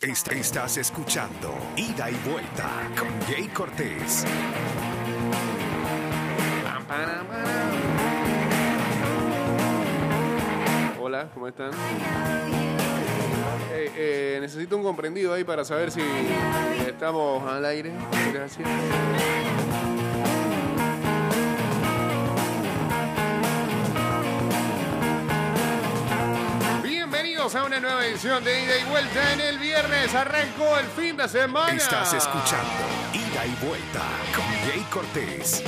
Est- estás escuchando Ida y Vuelta con Jay Cortés. Hola, ¿cómo están? Eh, eh, necesito un comprendido ahí para saber si estamos al aire. Gracias. A una nueva edición de Ida y Vuelta en el viernes. Arrancó el fin de semana. Estás escuchando Ida y Vuelta con Jay Cortés.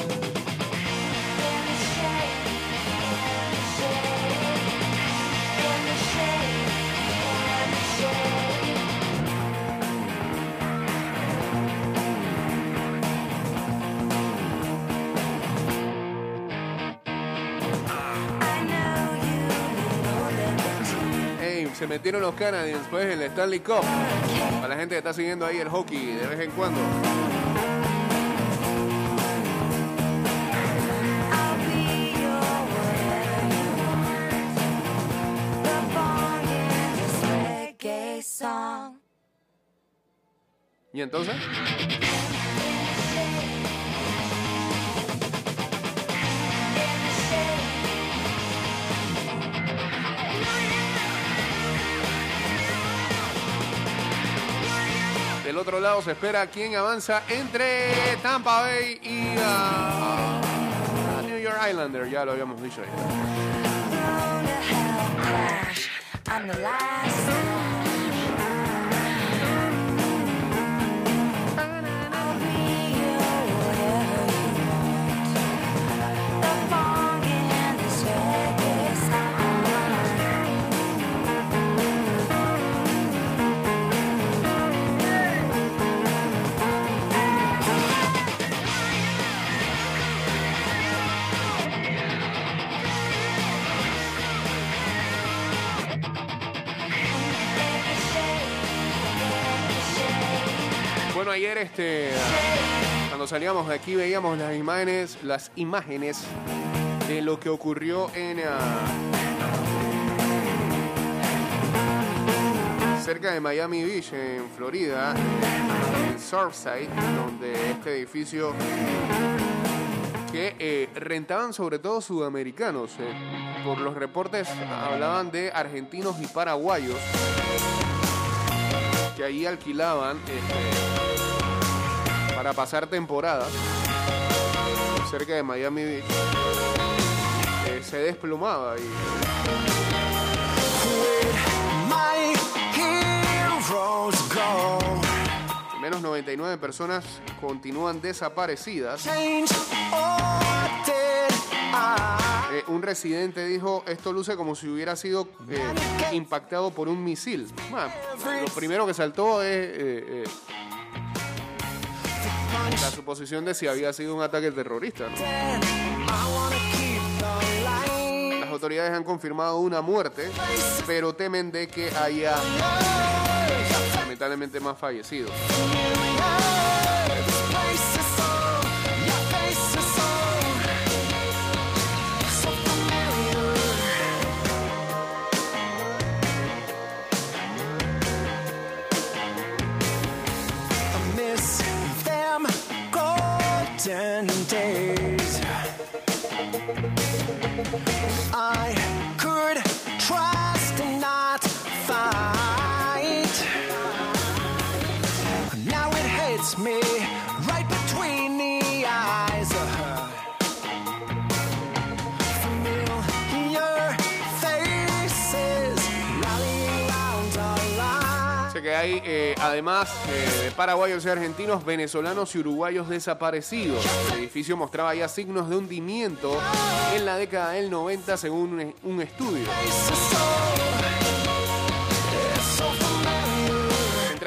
Se metieron los Canadiens pues en el Stanley Cup. Para la gente que está siguiendo ahí el hockey de vez en cuando. ¿Y entonces? Del otro lado se espera quién avanza entre Tampa Bay y ah, New York Islander. Ya lo habíamos dicho ahí. Bueno, ayer este cuando salíamos de aquí veíamos las imágenes, las imágenes de lo que ocurrió en ah, cerca de Miami Beach, en Florida, en Surfside, donde este edificio que eh, rentaban sobre todo sudamericanos. eh, por los reportes hablaban de argentinos y paraguayos que ahí alquilaban este, para pasar temporada cerca de Miami Beach. Eh, se desplomaba y menos 99 personas continúan desaparecidas. Eh, un residente dijo, esto luce como si hubiera sido eh, impactado por un misil. Lo primero que saltó es la suposición de si había sido un ataque terrorista. Las autoridades han confirmado una muerte, pero temen de que haya lamentablemente más fallecidos. Eh, además eh, de paraguayos y argentinos, venezolanos y uruguayos desaparecidos. El edificio mostraba ya signos de hundimiento en la década del 90, según un, un estudio.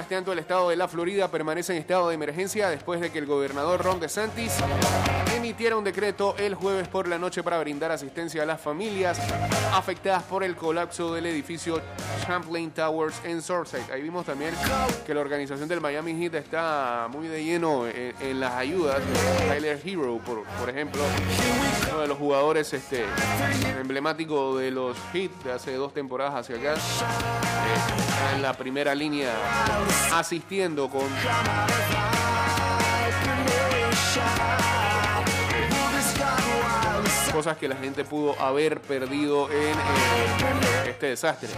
Mientras tanto, el estado de la Florida permanece en estado de emergencia después de que el gobernador Ron DeSantis emitiera un decreto el jueves por la noche para brindar asistencia a las familias afectadas por el colapso del edificio Champlain Towers en Surfside. Ahí vimos también que la organización del Miami Heat está muy de lleno en, las ayudas. Tyler Hero, por, ejemplo, uno de los jugadores este, emblemáticos de los Heat de hace dos temporadas hacia acá, eh, está en la primera línea asistiendo con cosas que la gente pudo haber perdido en eh, este desastre.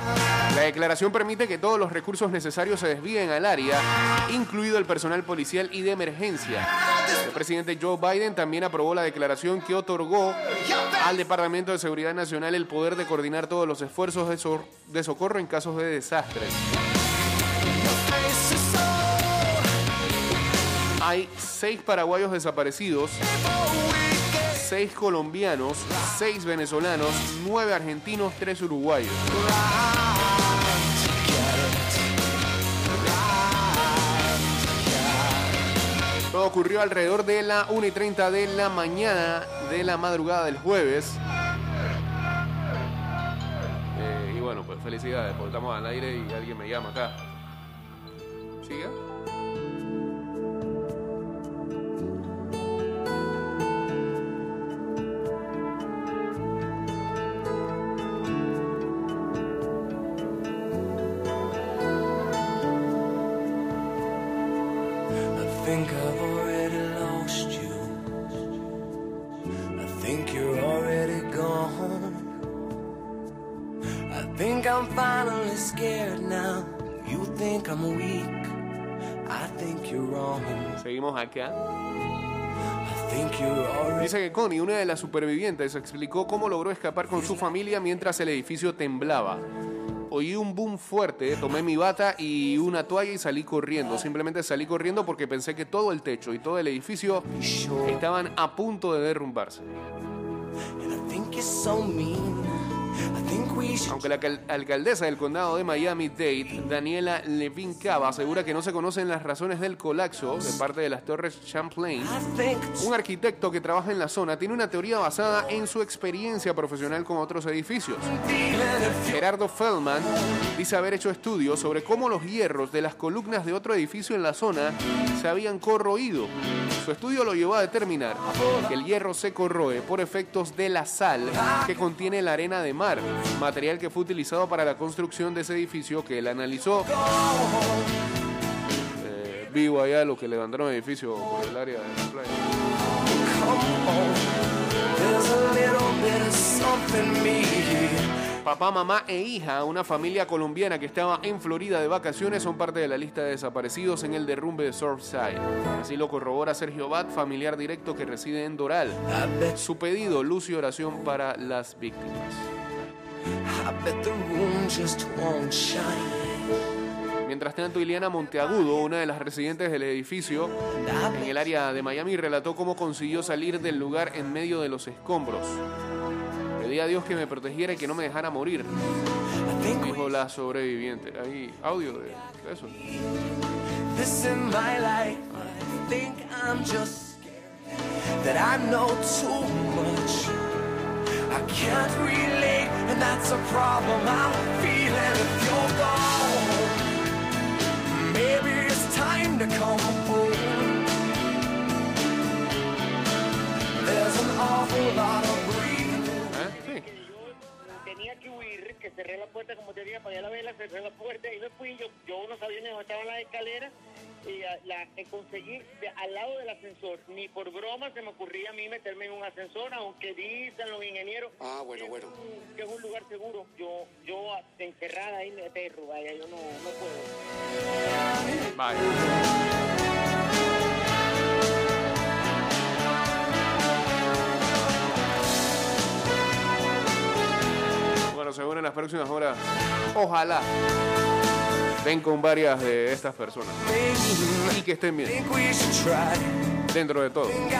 La declaración permite que todos los recursos necesarios se desvíen al área, incluido el personal policial y de emergencia. El presidente Joe Biden también aprobó la declaración que otorgó al Departamento de Seguridad Nacional el poder de coordinar todos los esfuerzos de, socorro en casos de desastres. Hay seis paraguayos desaparecidos, seis colombianos, seis venezolanos, nueve argentinos, tres uruguayos. Todo ocurrió alrededor de la 1 y 30 de la mañana de la madrugada del jueves. Eh, y bueno, pues felicidades, porque al aire y alguien me llama acá. ¿Siga? Seguimos acá. Dice que Connie, una de las supervivientes, explicó cómo logró escapar con su familia mientras el edificio temblaba. Oí un boom fuerte, tomé mi bata y una toalla y salí corriendo. Simplemente salí corriendo porque pensé que todo el techo y todo el edificio estaban a punto de derrumbarse. Aunque la cal- alcaldesa del condado de Miami-Dade, Daniela Levin Cava, asegura que no se conocen las razones del colapso de parte de las torres Champlain. Un arquitecto que trabaja en la zona tiene una teoría basada en su experiencia profesional con otros edificios. Gerardo Feldman dice haber hecho estudios sobre cómo los hierros de las columnas de otro edificio en la zona se habían corroído. Su estudio lo llevó a determinar que el hierro se corroe por efectos de la sal que contiene la arena de mar, material que fue utilizado para la construcción de ese edificio que él analizó. Eh, vivo allá lo que levantaron edificio por el área de la playa. Papá, mamá e hija, una familia colombiana que estaba en Florida de vacaciones, son parte de la lista de desaparecidos en el derrumbe de Surfside. Así lo corrobora Sergio Bat, familiar directo que reside en Doral. Su pedido, luz y oración para las víctimas. Mientras tanto, Ileana Monteagudo, una de las residentes del edificio en el área de Miami, relató cómo consiguió salir del lugar en medio de los escombros. Pedí a Dios que me protegiera y que no me dejara morir, dijo la sobreviviente. Hay audio de eso. this in my life. I think I'm just scared that I know too much. I can't relate, and that's a problem I'm feeling if you're gone. Maybe it's time to come home. There's an awful lot of breathing. ¿Eh? Sí. yo tenía que huir, que cerré la puerta, como te dije, apagué la vela, cerré la puerta y me fui. Yo, yo no sabía ni dónde estaban las escaleras y ah, la, eh, conseguí de- al lado del ascensor. Ni por broma se me ocurría a mí meterme en un ascensor, aunque dicen los ingenieros Ah, bueno, que, bueno. Es un, que es un lugar seguro. Yo, yo encerrada ahí me perro, vaya, yo no, no puedo. Vaya. Bueno, según en las próximas horas, ojalá den con varias de estas personas y que estén bien dentro de todo. I.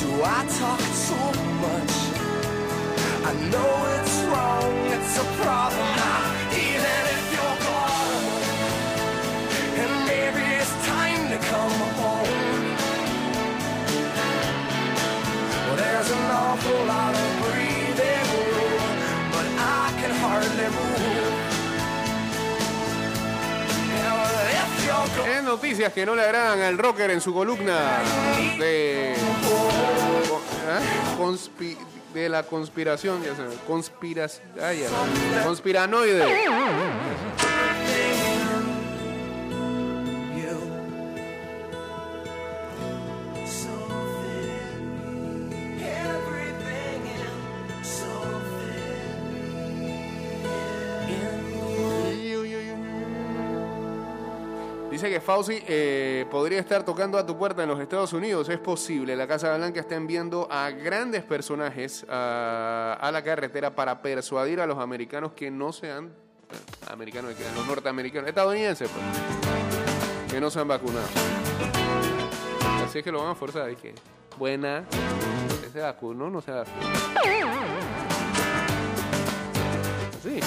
Do I talk too much? I know it's wrong, it's a problem noticias que no le agradan al rocker en su columna de, ¿eh? conspi- de la conspiración, ya conspiras, conspiranoide. Que Fauci eh, podría estar tocando a tu puerta en los Estados Unidos. Es posible. La Casa Blanca está enviando a grandes personajes a, la carretera para persuadir a los americanos que no sean eh, americanos, que los norteamericanos, estadounidenses, pues, que no se han vacunado. Así es que lo van a forzar. Y que, buena, ¿usted se vacunó no se vacunó? Sí.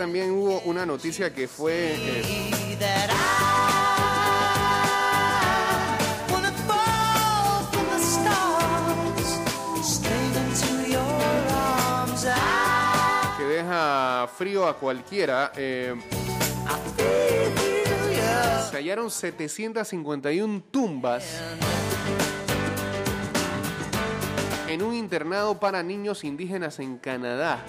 También hubo una noticia que fue... eh, que deja frío a cualquiera. eh, se hallaron 751 tumbas en un internado para niños indígenas en Canadá.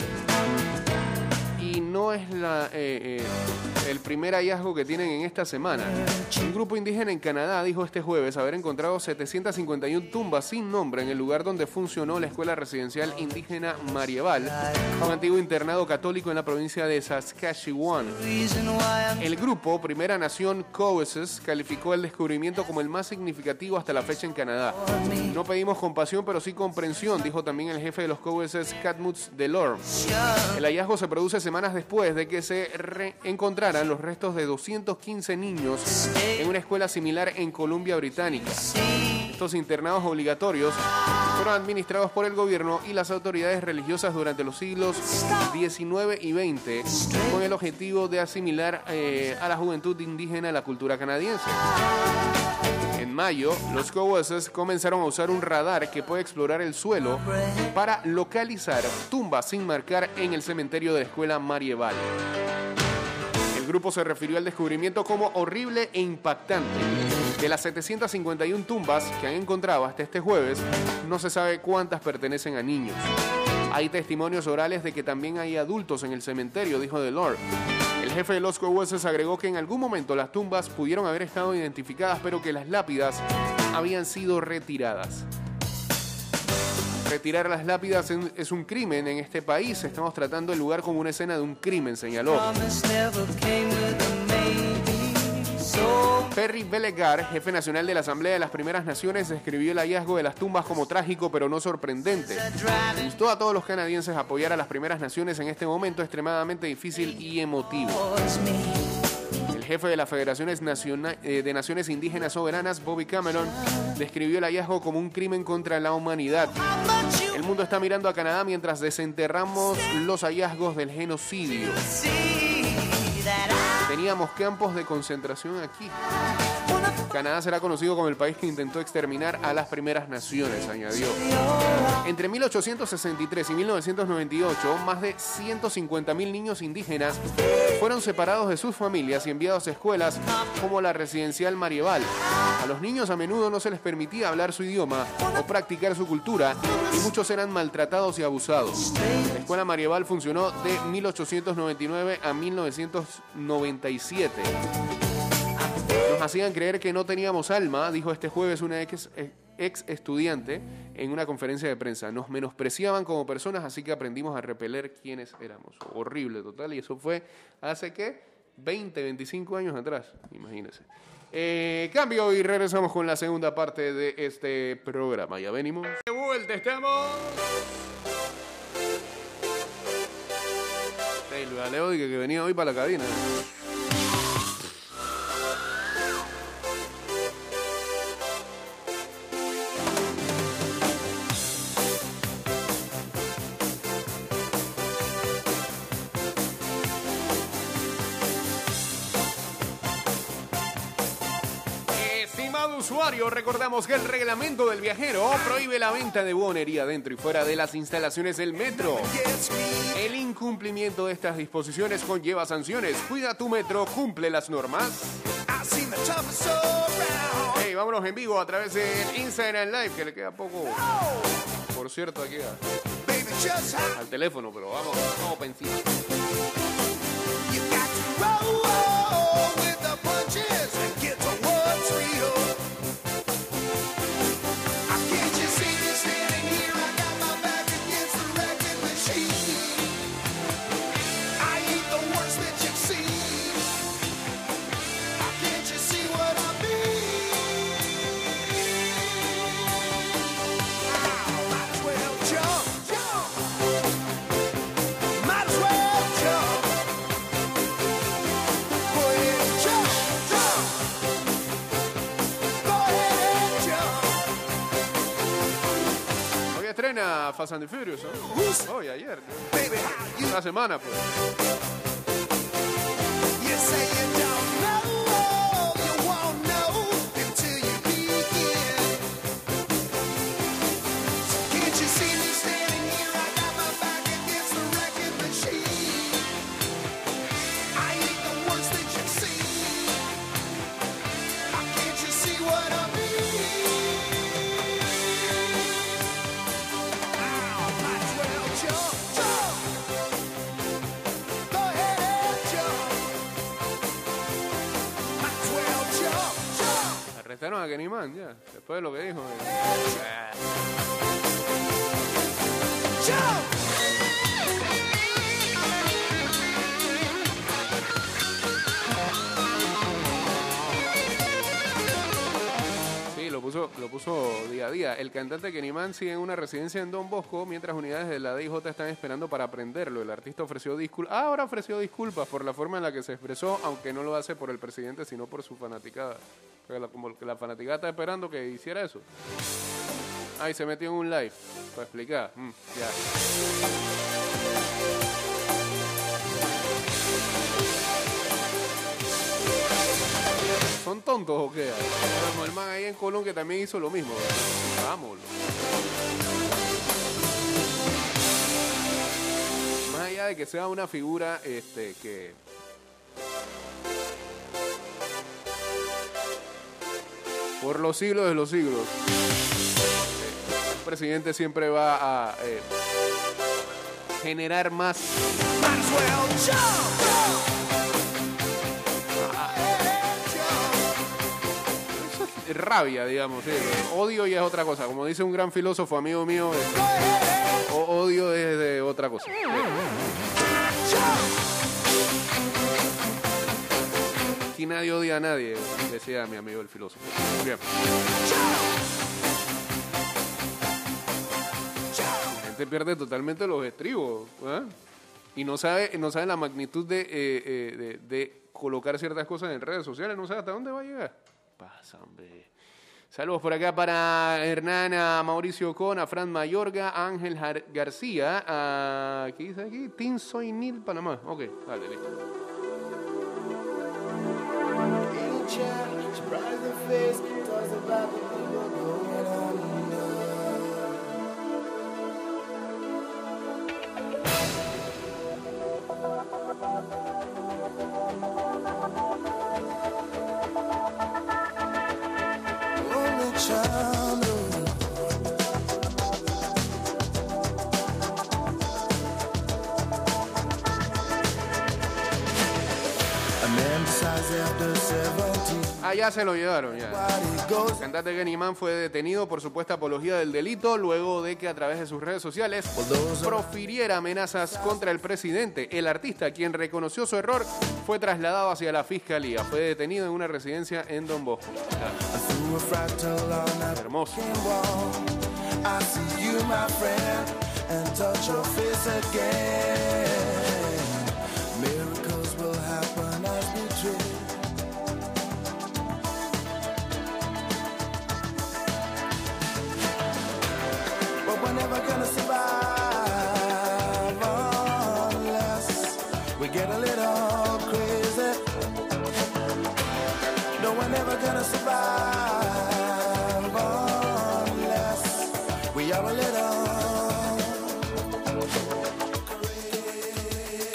No es la, eh, eh, el primer hallazgo que tienen en esta semana. Un grupo indígena en Canadá dijo este jueves haber encontrado 751 tumbas sin nombre en el lugar donde funcionó la escuela residencial indígena Marieval, un antiguo internado católico en la provincia de Saskatchewan. El grupo Primera Nación Coeses calificó el descubrimiento como el más significativo hasta la fecha en Canadá. No pedimos compasión, pero sí comprensión, dijo también el jefe de los Coeses, Catmuts Delorme. El hallazgo se produce semanas después de que se encontraran los restos de 215 niños en una escuela similar en Columbia Británica. Estos internados obligatorios fueron administrados por el gobierno y las autoridades religiosas durante los siglos XIX y XX con el objetivo de asimilar eh, a la juventud indígena a la cultura canadiense. En mayo, los Coeses comenzaron a usar un radar que puede explorar el suelo para localizar tumbas sin marcar en el cementerio de la escuela Marieval. El grupo se refirió al descubrimiento como horrible e impactante. De las 751 tumbas que han encontrado hasta este jueves, no se sabe cuántas pertenecen a niños. Hay testimonios orales de que también hay adultos en el cementerio, dijo Delord. El jefe de los Coeses agregó que en algún momento las tumbas pudieron haber estado identificadas, pero que las lápidas habían sido retiradas. Retirar las lápidas es un crimen en este país. Estamos tratando el lugar como una escena de un crimen, señaló. Perry Belegar, jefe nacional de la Asamblea de las Primeras Naciones, describió el hallazgo de las tumbas como trágico pero no sorprendente. Instó a todos los canadienses apoyar a las Primeras Naciones en este momento extremadamente difícil y emotivo. El jefe de las Federaciones eh, de Naciones Indígenas Soberanas, Bobby Cameron, describió el hallazgo como un crimen contra la humanidad. El mundo está mirando a Canadá mientras desenterramos los hallazgos del genocidio. Teníamos campos de concentración aquí. Canadá será conocido como el país que intentó exterminar a las primeras naciones, añadió. Entre 1863 y 1998, más de 150.000 niños indígenas fueron separados de sus familias y enviados a escuelas como la residencial Marieval. A los niños a menudo no se les permitía hablar su idioma o practicar su cultura y muchos eran maltratados y abusados. La escuela Marieval funcionó de 1899 a 1997 hacían creer que no teníamos alma, dijo este jueves una ex, ex estudiante en una conferencia de prensa. Nos menospreciaban como personas, así que aprendimos a repeler quiénes éramos. Horrible, total. Y eso fue hace que 20, 25 años atrás, imagínense. Eh, cambio y regresamos con la segunda parte de este programa. Ya venimos. De vuelta estamos. Taylor Aleódica que venía hoy para la cabina. Recordamos que el reglamento del viajero prohíbe la venta de buonería dentro y fuera de las instalaciones del metro. El incumplimiento de estas disposiciones conlleva sanciones. Cuida tu metro, cumple las normas. Hey, vámonos en vivo a través del Instagram Live, que le queda poco. Por cierto, aquí al teléfono, pero vamos, vamos para encima. Fast and the Furious, ¿no? Hoy, ayer. Baby, how you, Una semana, pues. De lo que dijo. El cantante Kenny Man sigue en una residencia en Don Bosco, mientras unidades de la DIJ están esperando para prenderlo. El artista ofreció disculpas. ahora ofreció disculpas por la forma en la que se expresó, aunque no lo hace por el presidente, sino por su fanaticada. Como que la fanaticada está esperando que hiciera eso. Ay, se metió en un live. Para explicar. Mm, ya. ¿Son tontos o qué? El man ahí en Colón que también hizo lo mismo. Vámonos. Más allá de que sea una figura este, que. Por los siglos de los siglos. eh, Un presidente siempre va a eh, generar más rabia, digamos. Odio ya es otra cosa. Como dice un gran filósofo amigo mío, eh, o- odio es de otra cosa. Aquí nadie odia a nadie, decía mi amigo el filósofo. Bien. La gente pierde totalmente los estribos. ¿ah? Y no sabe, no sabe la magnitud de, eh, eh, de, de colocar ciertas cosas en redes sociales. No sabe hasta dónde va a llegar. Pasa, hombre. Saludos por acá para Hernán, a Mauricio Con, a Fran Mayorga, Ángel García, a... ¿Qué dice aquí? Tin Soy Nil, Panamá. Ok, dale, listo. Ah, ya se lo llevaron, ya. El cantante Kenny Man fue detenido por supuesta apología del delito luego de que a través de sus redes sociales profiriera amenazas contra el presidente. El artista, quien reconoció su error, fue trasladado hacia la fiscalía. Fue detenido en una residencia en Don Bosco. Hermoso. survive unless we get a little crazy. No, we're never gonna survive unless we are a little crazy.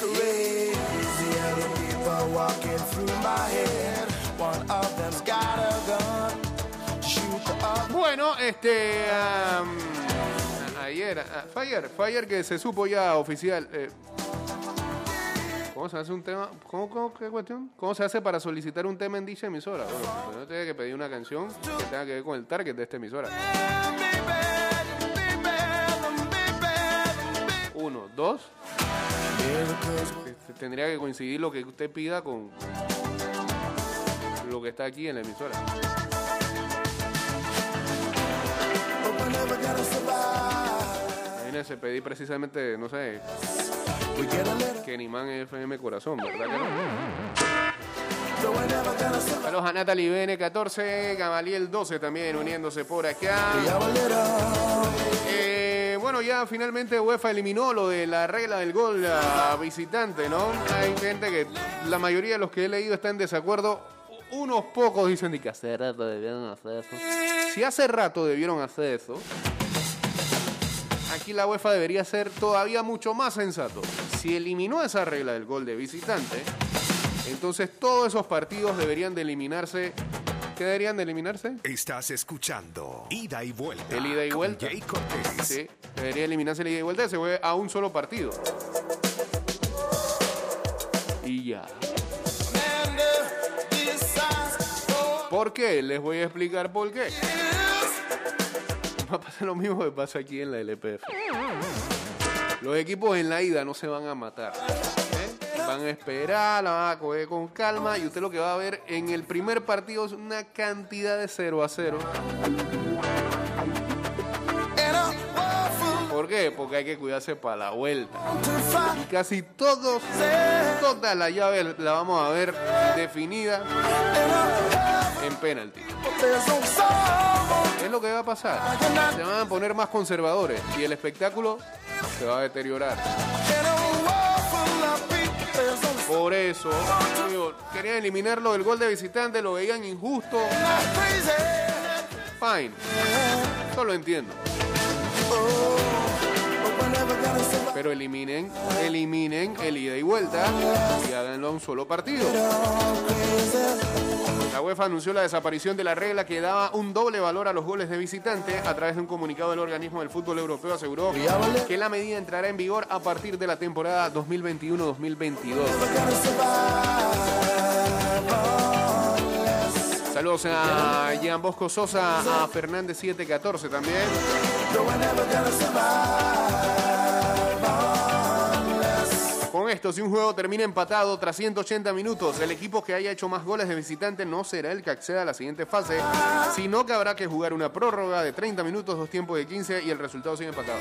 Crazy people walking through my head. One of them's got a gun. Shoot. Bueno, este. Um... ayer, ah, fue ayer, fue ayer que se supo ya oficial. eh, ¿Cómo se hace un tema? ¿Cómo, cómo, qué cuestión? ¿Cómo se hace para solicitar un tema en dicha emisora? Bueno, pues tiene que pedir una canción que tenga que ver con el target de esta emisora. Uno, dos. Este, Tendría que coincidir lo que usted pida con lo que está aquí en la emisora. Survive. Imagínense, pedí precisamente, no sé, little, Kennyman FM Corazón, ¿verdad que no? Saludos a Natalie BN14, Gamaliel 12 también uniéndose por acá. Eh, bueno, ya finalmente UEFA eliminó lo de la regla del gol a visitante, ¿no? Hay gente que, la mayoría de los que he leído están en desacuerdo. Unos pocos dicen que hace rato debieron hacer eso. Si hace rato debieron hacer eso, aquí la UEFA debería ser todavía mucho más sensato. Si eliminó esa regla del gol de visitante, entonces todos esos partidos deberían de eliminarse. ¿Qué deberían de eliminarse? Estás escuchando Ida y Vuelta. El ida y vuelta. Sí, debería eliminarse el ida y vuelta, se fue a un solo partido. Y ya. ¿Por qué? Les voy a explicar por qué. Va a pasar lo mismo que pasa aquí en la LPF. Los equipos en la ida no se van a matar. ¿eh? Van a esperar, la van a coger con calma y usted lo que va a ver en el primer partido es una cantidad de 0 a 0. ¿Por qué? Porque hay que cuidarse para la vuelta. fight. Casi todos, toda la llave la vamos a ver definida en penalti. There's no sorrow. ¿Qué es lo que va a pasar? Se van a poner más conservadores y el espectáculo se va a deteriorar. Por eso, digo, querían eliminarlo del gol de visitante, lo veían injusto. Fine. Eso lo entiendo. Pero eliminen, eliminen el ida y vuelta y háganlo a un solo partido. La UEFA anunció la desaparición de la regla que daba un doble valor a los goles de visitante. A través de un comunicado del organismo del fútbol europeo aseguró que la medida entrará en vigor a partir de la temporada 2021-2022. Saludos a Jean Bosco Sosa, a Fernández 714 también. Esto, si un juego termina empatado tras 180 minutos, el equipo que haya hecho más goles de visitante no será el que acceda a la siguiente fase, sino que habrá que jugar una prórroga de 30 minutos, dos tiempos de 15 y el resultado sigue empatado.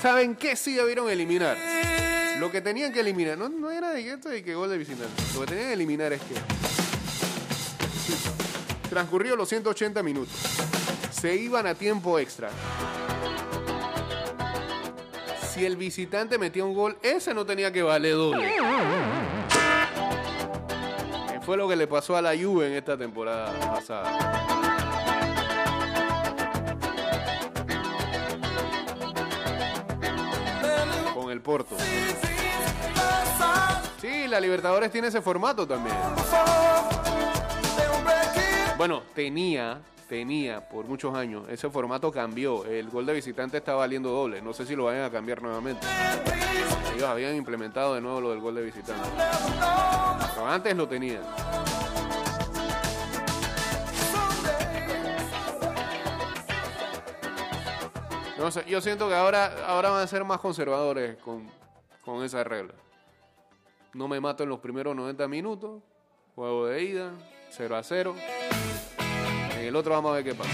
¿Saben qué sí debieron eliminar? Lo que tenían que eliminar, no, no era de esto de que gol de visitante, lo que tenían que eliminar es que transcurrió los 180 minutos, se iban a tiempo extra. Si el visitante metía un gol, ese no tenía que valer doble. Fue lo que le pasó a la Juve en esta temporada pasada. Con el Porto. Sí, la Libertadores tiene ese formato también. Bueno, tenía, tenía por muchos años. Ese formato cambió. El gol de visitante está valiendo doble. No sé si lo vayan a cambiar nuevamente. Ellos habían implementado de nuevo lo del gol de visitante. Pero antes lo tenían. No sé, yo siento que ahora, ahora van a ser más conservadores con, con esa regla. No me mato en los primeros 90 minutos. Juego de ida, 0 a 0. El otro vamos a ver qué pasa.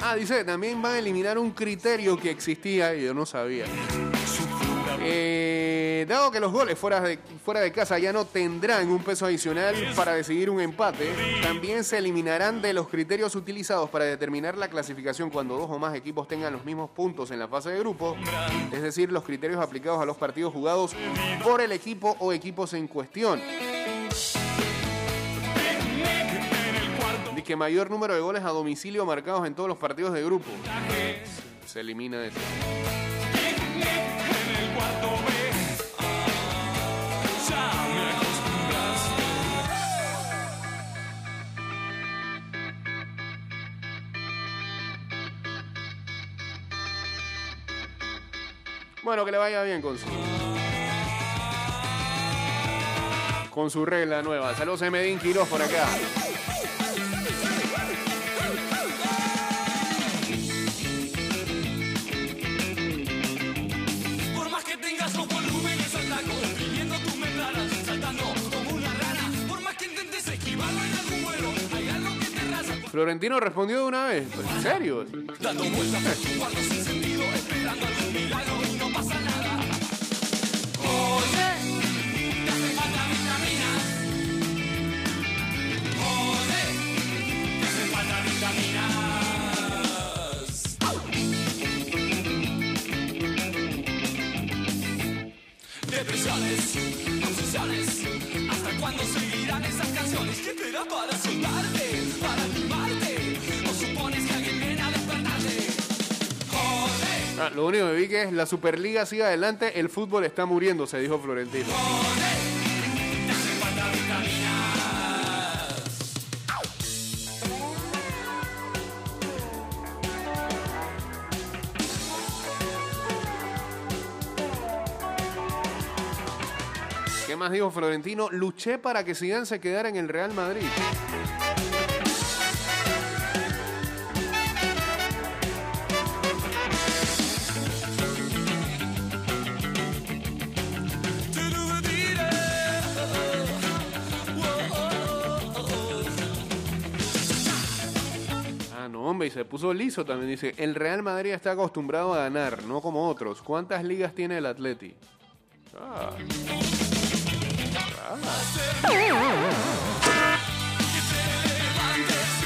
Ah, dice, también van a eliminar un criterio que existía y yo no sabía. Dado que los goles fuera de, fuera de casa ya no tendrán un peso adicional para decidir un empate, también se eliminarán de los criterios utilizados para determinar la clasificación cuando dos o más equipos tengan los mismos puntos en la fase de grupo, es decir, los criterios aplicados a los partidos jugados por el equipo o equipos en cuestión. Que mayor número de goles a domicilio marcados en todos los partidos de grupo. Se elimina eso. Bueno, que le vaya bien con su. Con su regla nueva. Saludos a Medín Quiroz por acá. Florentino respondió de una vez. ¿En serio? Dando vueltas por tu cuarto sin sentido, esperando algún milagro Ah, lo único que vi que es la Superliga sigue adelante, el fútbol está muriendo, se dijo Florentino. ¿Qué más dijo Florentino? Luché para que Zidane se quedara en el Real Madrid. Ah, no, hombre, y se puso liso también. Dice, el Real Madrid está acostumbrado a ganar, no como otros. ¿Cuántas ligas tiene el Atleti? Ah.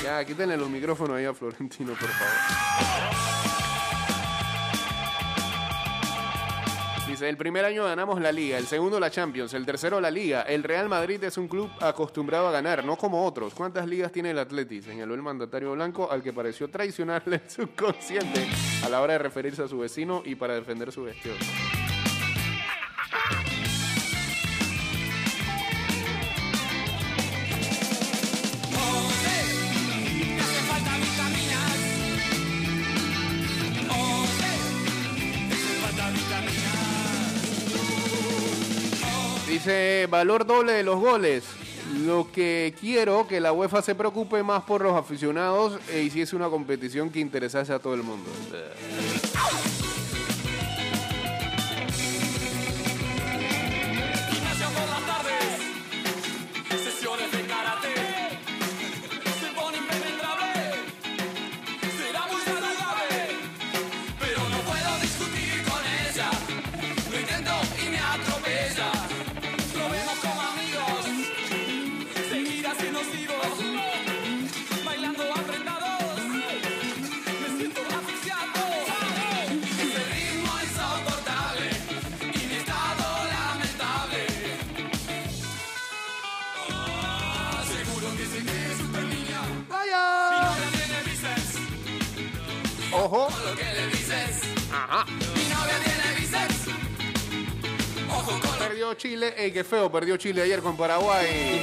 Ya, quítenle los micrófonos ahí a Florentino, por favor. Dice, el primer año ganamos la liga, el segundo la Champions, el tercero la liga. El Real Madrid es un club acostumbrado a ganar, no como otros. ¿Cuántas ligas tiene el Atleti? Señaló el mandatario blanco al que pareció traicionarle el subconsciente a la hora de referirse a su vecino y para defender su gestión. Valor doble de los goles. Lo que quiero que la UEFA se preocupe más por los aficionados e hiciese una competición que interesase a todo el mundo. ¡Ojo! Lo que le dices. Ajá. Mi novia tiene bíceps. Ojo con lo Perdió Chile. ¡Ey, qué feo! Perdió Chile ayer con Paraguay.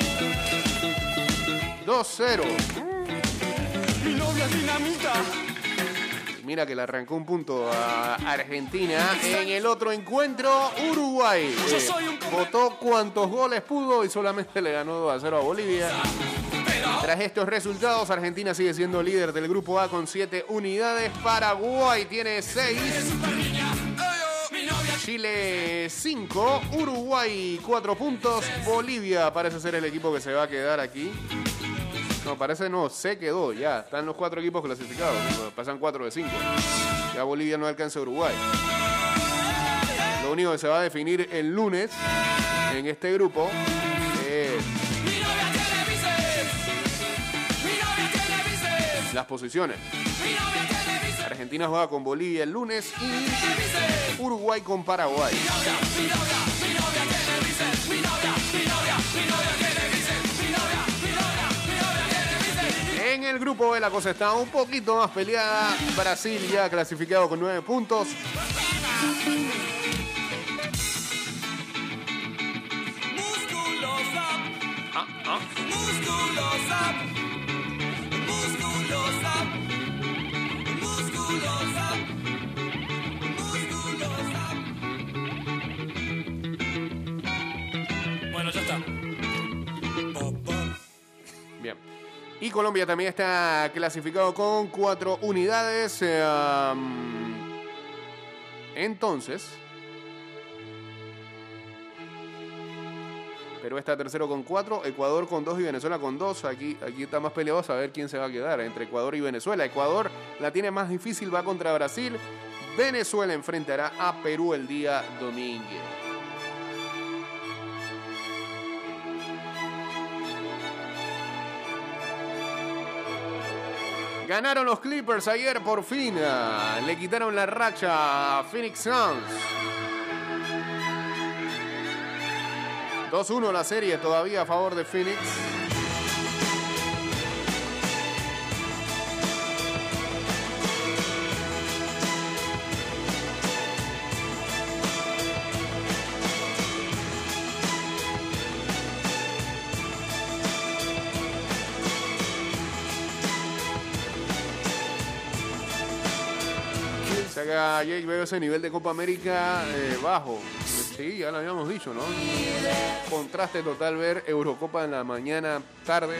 2-0. Mi novia es dinamita. Mira que le arrancó un punto a Argentina. En el otro encuentro, Uruguay. Yo eh, soy un come- votó cuantos goles pudo y solamente le ganó 2 a 0 a Bolivia. Tras estos resultados, Argentina sigue siendo líder del grupo A con 7 unidades. Paraguay tiene 6. Mi novia Chile 5, Uruguay 4 puntos, Bolivia parece ser el equipo que se va a quedar aquí. No, parece no, se quedó ya. Están los cuatro equipos clasificados. Pasan 4 de 5. Ya Bolivia no alcanza a Uruguay. Lo único que se va a definir el lunes en este grupo las posiciones. Argentina juega con Bolivia el lunes y. Uruguay con Paraguay. En el grupo B la cosa está un poquito más peleada. Brasil ya clasificado con nueve puntos. Y Colombia también está clasificado con cuatro unidades. eh, um, entonces. Perú está tercero con cuatro, Ecuador con dos y Venezuela con dos. Aquí, aquí está más peleado saber quién se va a quedar entre Ecuador y Venezuela. Ecuador la tiene más difícil, va contra Brasil. Venezuela enfrentará a Perú el día domingo. Ganaron los Clippers ayer por fin. ah, Le quitaron la racha a Phoenix Suns. 2-1 la serie todavía a favor de Phoenix. Jake veo ese nivel de Copa América eh, bajo. Sí, ya lo habíamos dicho, ¿no? Contraste total ver Eurocopa en la mañana, tarde,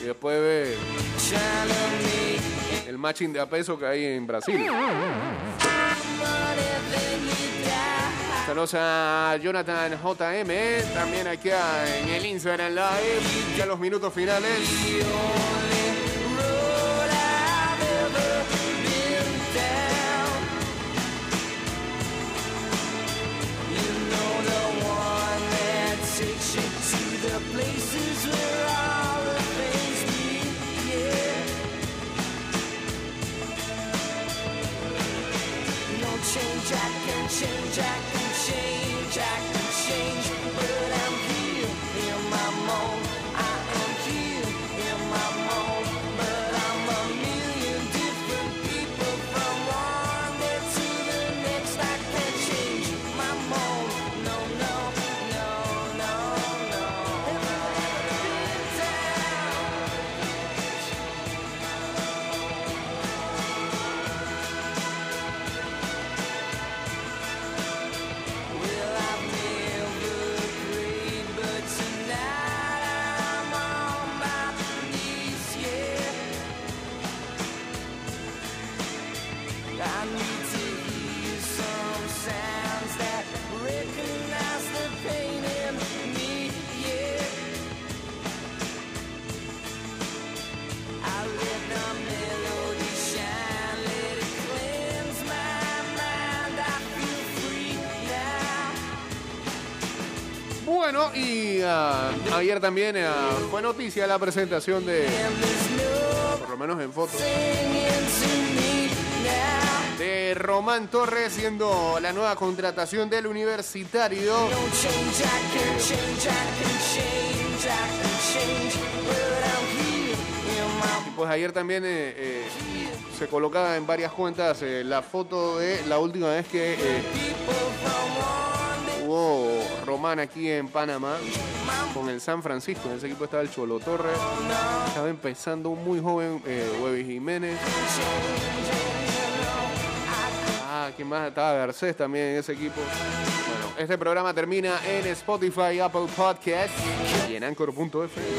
y después ver el matching de a peso que hay en Brasil. Saludos a Jonathan JM, también aquí en el Instagram Live, ya los minutos finales. Y ah, ayer también ah, fue noticia la presentación de, por lo menos en fotos, de Román Torres siendo la nueva contratación del universitario. Y pues ayer también eh, eh, se colocaba en varias cuentas eh, la foto de la última vez que hubo Román aquí en Panamá con el San Francisco. En ese equipo estaba el Cholo Torres. Estaba empezando un muy joven eh, Jiménez. Ah, ¿quién más? Estaba Garcés también en ese equipo. Bueno, este programa termina en Spotify, Apple Podcast y en Anchor.fm.